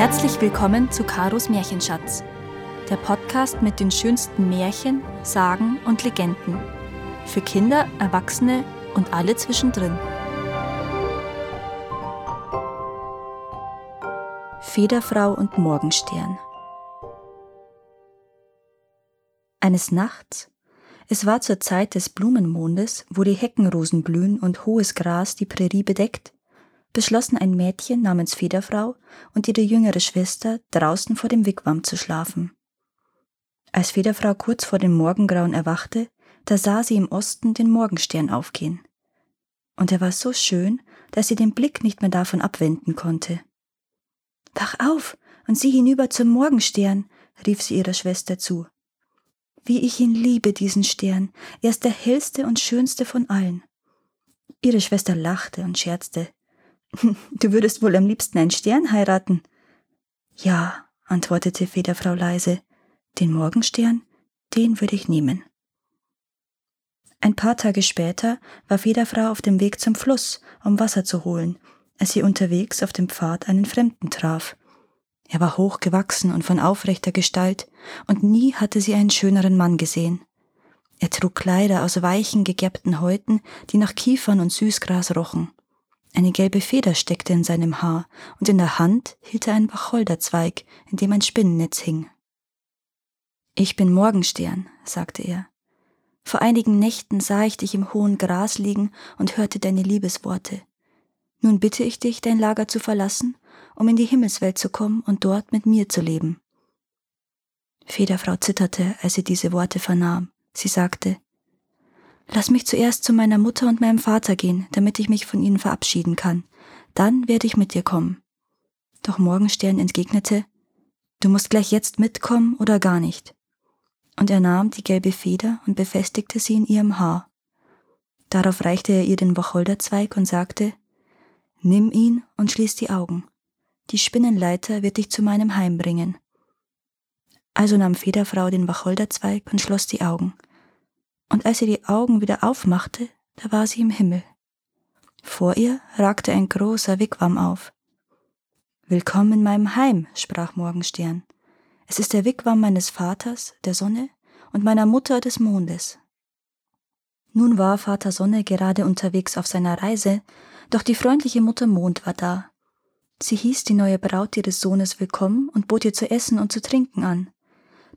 Herzlich willkommen zu Karos Märchenschatz, der Podcast mit den schönsten Märchen, Sagen und Legenden. Für Kinder, Erwachsene und alle zwischendrin. Federfrau und Morgenstern. Eines Nachts, es war zur Zeit des Blumenmondes, wo die Heckenrosen blühen und hohes Gras die Prärie bedeckt, beschlossen ein Mädchen namens Federfrau und ihre jüngere Schwester draußen vor dem Wigwam zu schlafen. Als Federfrau kurz vor dem Morgengrauen erwachte, da sah sie im Osten den Morgenstern aufgehen. Und er war so schön, dass sie den Blick nicht mehr davon abwenden konnte. Wach auf und sieh hinüber zum Morgenstern, rief sie ihrer Schwester zu. Wie ich ihn liebe, diesen Stern, er ist der hellste und schönste von allen. Ihre Schwester lachte und scherzte. Du würdest wohl am liebsten einen Stern heiraten. Ja, antwortete Federfrau leise, den Morgenstern, den würde ich nehmen. Ein paar Tage später war Federfrau auf dem Weg zum Fluss, um Wasser zu holen, als sie unterwegs auf dem Pfad einen Fremden traf. Er war hochgewachsen und von aufrechter Gestalt, und nie hatte sie einen schöneren Mann gesehen. Er trug Kleider aus weichen, gegerbten Häuten, die nach Kiefern und Süßgras rochen. Eine gelbe Feder steckte in seinem Haar, und in der Hand hielt er einen Wacholderzweig, in dem ein Spinnennetz hing. Ich bin Morgenstern, sagte er. Vor einigen Nächten sah ich dich im hohen Gras liegen und hörte deine Liebesworte. Nun bitte ich dich, dein Lager zu verlassen, um in die Himmelswelt zu kommen und dort mit mir zu leben. Federfrau zitterte, als sie diese Worte vernahm. Sie sagte, Lass mich zuerst zu meiner Mutter und meinem Vater gehen, damit ich mich von ihnen verabschieden kann. Dann werde ich mit dir kommen. Doch Morgenstern entgegnete, Du musst gleich jetzt mitkommen oder gar nicht. Und er nahm die gelbe Feder und befestigte sie in ihrem Haar. Darauf reichte er ihr den Wacholderzweig und sagte, Nimm ihn und schließ die Augen. Die Spinnenleiter wird dich zu meinem Heim bringen. Also nahm Federfrau den Wacholderzweig und schloss die Augen und als sie die Augen wieder aufmachte, da war sie im Himmel. Vor ihr ragte ein großer Wigwam auf. Willkommen in meinem Heim, sprach Morgenstern. Es ist der Wigwam meines Vaters, der Sonne, und meiner Mutter des Mondes. Nun war Vater Sonne gerade unterwegs auf seiner Reise, doch die freundliche Mutter Mond war da. Sie hieß die neue Braut ihres Sohnes willkommen und bot ihr zu essen und zu trinken an.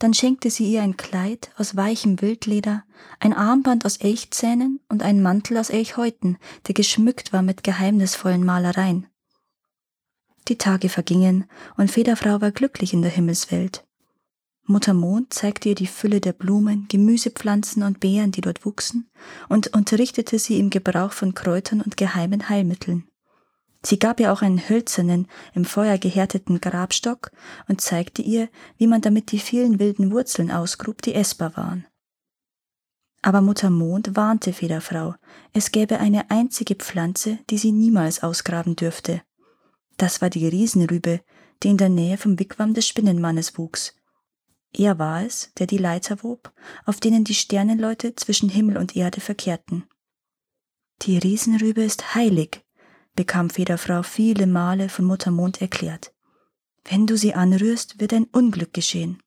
Dann schenkte sie ihr ein Kleid aus weichem Wildleder, ein Armband aus Elchzähnen und einen Mantel aus Elchhäuten, der geschmückt war mit geheimnisvollen Malereien. Die Tage vergingen, und Federfrau war glücklich in der Himmelswelt. Mutter Mond zeigte ihr die Fülle der Blumen, Gemüsepflanzen und Beeren, die dort wuchsen, und unterrichtete sie im Gebrauch von Kräutern und geheimen Heilmitteln. Sie gab ihr auch einen hölzernen, im Feuer gehärteten Grabstock und zeigte ihr, wie man damit die vielen wilden Wurzeln ausgrub, die essbar waren. Aber Mutter Mond warnte Federfrau, es gäbe eine einzige Pflanze, die sie niemals ausgraben dürfte. Das war die Riesenrübe, die in der Nähe vom Wigwam des Spinnenmannes wuchs. Er war es, der die Leiter wob, auf denen die Sternenleute zwischen Himmel und Erde verkehrten. Die Riesenrübe ist heilig, bekam Federfrau viele Male von Mutter Mond erklärt. Wenn du sie anrührst, wird ein Unglück geschehen.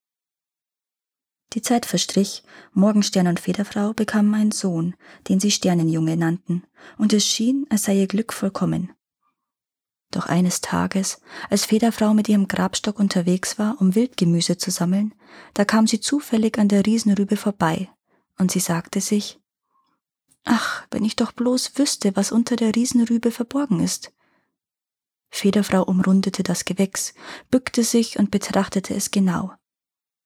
Die Zeit verstrich, Morgenstern und Federfrau bekamen einen Sohn, den sie Sternenjunge nannten, und es schien, als sei ihr Glück vollkommen. Doch eines Tages, als Federfrau mit ihrem Grabstock unterwegs war, um Wildgemüse zu sammeln, da kam sie zufällig an der Riesenrübe vorbei, und sie sagte sich, Ach, wenn ich doch bloß wüsste, was unter der Riesenrübe verborgen ist. Federfrau umrundete das Gewächs, bückte sich und betrachtete es genau.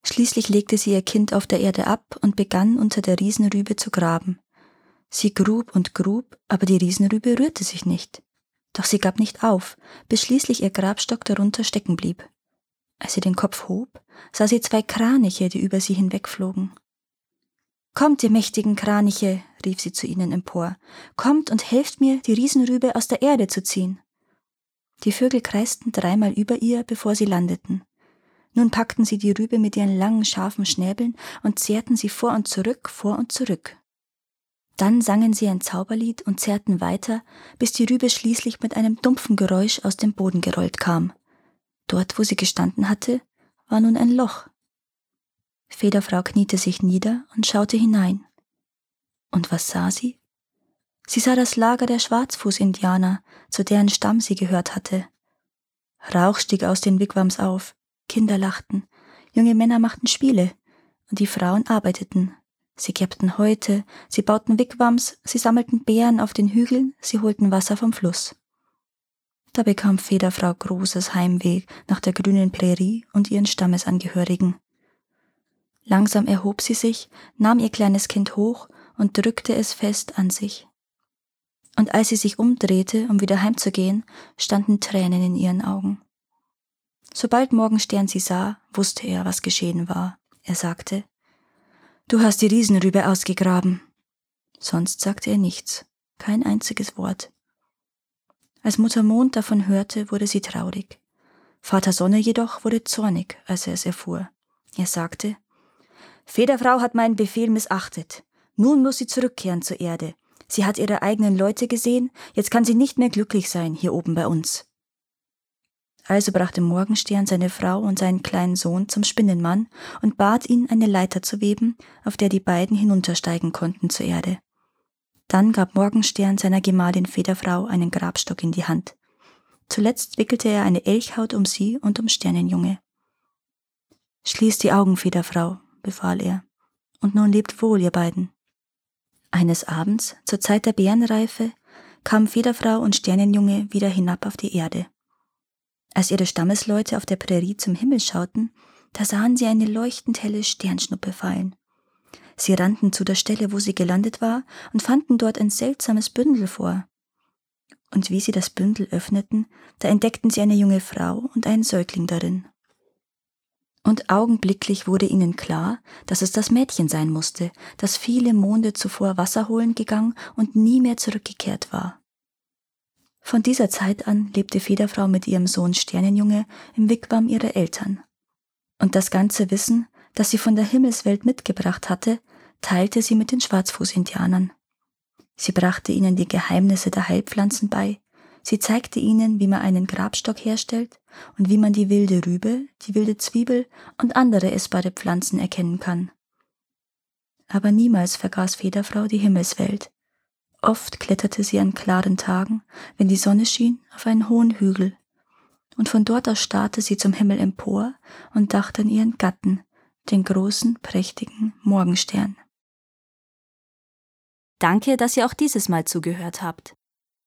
Schließlich legte sie ihr Kind auf der Erde ab und begann unter der Riesenrübe zu graben. Sie grub und grub, aber die Riesenrübe rührte sich nicht. Doch sie gab nicht auf, bis schließlich ihr Grabstock darunter stecken blieb. Als sie den Kopf hob, sah sie zwei Kraniche, die über sie hinwegflogen. Kommt, ihr mächtigen Kraniche, rief sie zu ihnen empor, kommt und helft mir, die Riesenrübe aus der Erde zu ziehen. Die Vögel kreisten dreimal über ihr, bevor sie landeten. Nun packten sie die Rübe mit ihren langen, scharfen Schnäbeln und zehrten sie vor und zurück, vor und zurück. Dann sangen sie ein Zauberlied und zerrten weiter, bis die Rübe schließlich mit einem dumpfen Geräusch aus dem Boden gerollt kam. Dort, wo sie gestanden hatte, war nun ein Loch. Federfrau kniete sich nieder und schaute hinein. Und was sah sie? Sie sah das Lager der Schwarzfuß-Indianer, zu deren Stamm sie gehört hatte. Rauch stieg aus den Wigwams auf, Kinder lachten, junge Männer machten Spiele, und die Frauen arbeiteten. Sie kerbten Häute, sie bauten Wigwams, sie sammelten Beeren auf den Hügeln, sie holten Wasser vom Fluss. Da bekam Federfrau großes Heimweh nach der grünen Prärie und ihren Stammesangehörigen. Langsam erhob sie sich, nahm ihr kleines Kind hoch und drückte es fest an sich. Und als sie sich umdrehte, um wieder heimzugehen, standen Tränen in ihren Augen. Sobald Morgenstern sie sah, wusste er, was geschehen war. Er sagte, Du hast die Riesenrübe ausgegraben. Sonst sagte er nichts, kein einziges Wort. Als Mutter Mond davon hörte, wurde sie traurig. Vater Sonne jedoch wurde zornig, als er es erfuhr. Er sagte, Federfrau hat meinen Befehl missachtet. Nun muss sie zurückkehren zur Erde. Sie hat ihre eigenen Leute gesehen, jetzt kann sie nicht mehr glücklich sein hier oben bei uns. Also brachte Morgenstern seine Frau und seinen kleinen Sohn zum Spinnenmann und bat ihn, eine Leiter zu weben, auf der die beiden hinuntersteigen konnten zur Erde. Dann gab Morgenstern seiner Gemahlin Federfrau einen Grabstock in die Hand. Zuletzt wickelte er eine Elchhaut um sie und um Sternenjunge. Schließ die Augen, Federfrau, befahl er. Und nun lebt wohl, ihr beiden. Eines Abends, zur Zeit der Bärenreife, kamen Federfrau und Sternenjunge wieder hinab auf die Erde. Als ihre Stammesleute auf der Prärie zum Himmel schauten, da sahen sie eine leuchtend helle Sternschnuppe fallen. Sie rannten zu der Stelle, wo sie gelandet war, und fanden dort ein seltsames Bündel vor. Und wie sie das Bündel öffneten, da entdeckten sie eine junge Frau und einen Säugling darin. Und augenblicklich wurde ihnen klar, dass es das Mädchen sein musste, das viele Monde zuvor Wasser holen gegangen und nie mehr zurückgekehrt war. Von dieser Zeit an lebte Federfrau mit ihrem Sohn Sternenjunge im Wigwam ihrer Eltern. Und das ganze Wissen, das sie von der Himmelswelt mitgebracht hatte, teilte sie mit den Schwarzfußindianern. Sie brachte ihnen die Geheimnisse der Heilpflanzen bei, sie zeigte ihnen, wie man einen Grabstock herstellt und wie man die wilde Rübe, die wilde Zwiebel und andere essbare Pflanzen erkennen kann. Aber niemals vergaß Federfrau die Himmelswelt, Oft kletterte sie an klaren Tagen, wenn die Sonne schien, auf einen hohen Hügel. Und von dort aus starrte sie zum Himmel empor und dachte an ihren Gatten, den großen, prächtigen Morgenstern. Danke, dass ihr auch dieses Mal zugehört habt.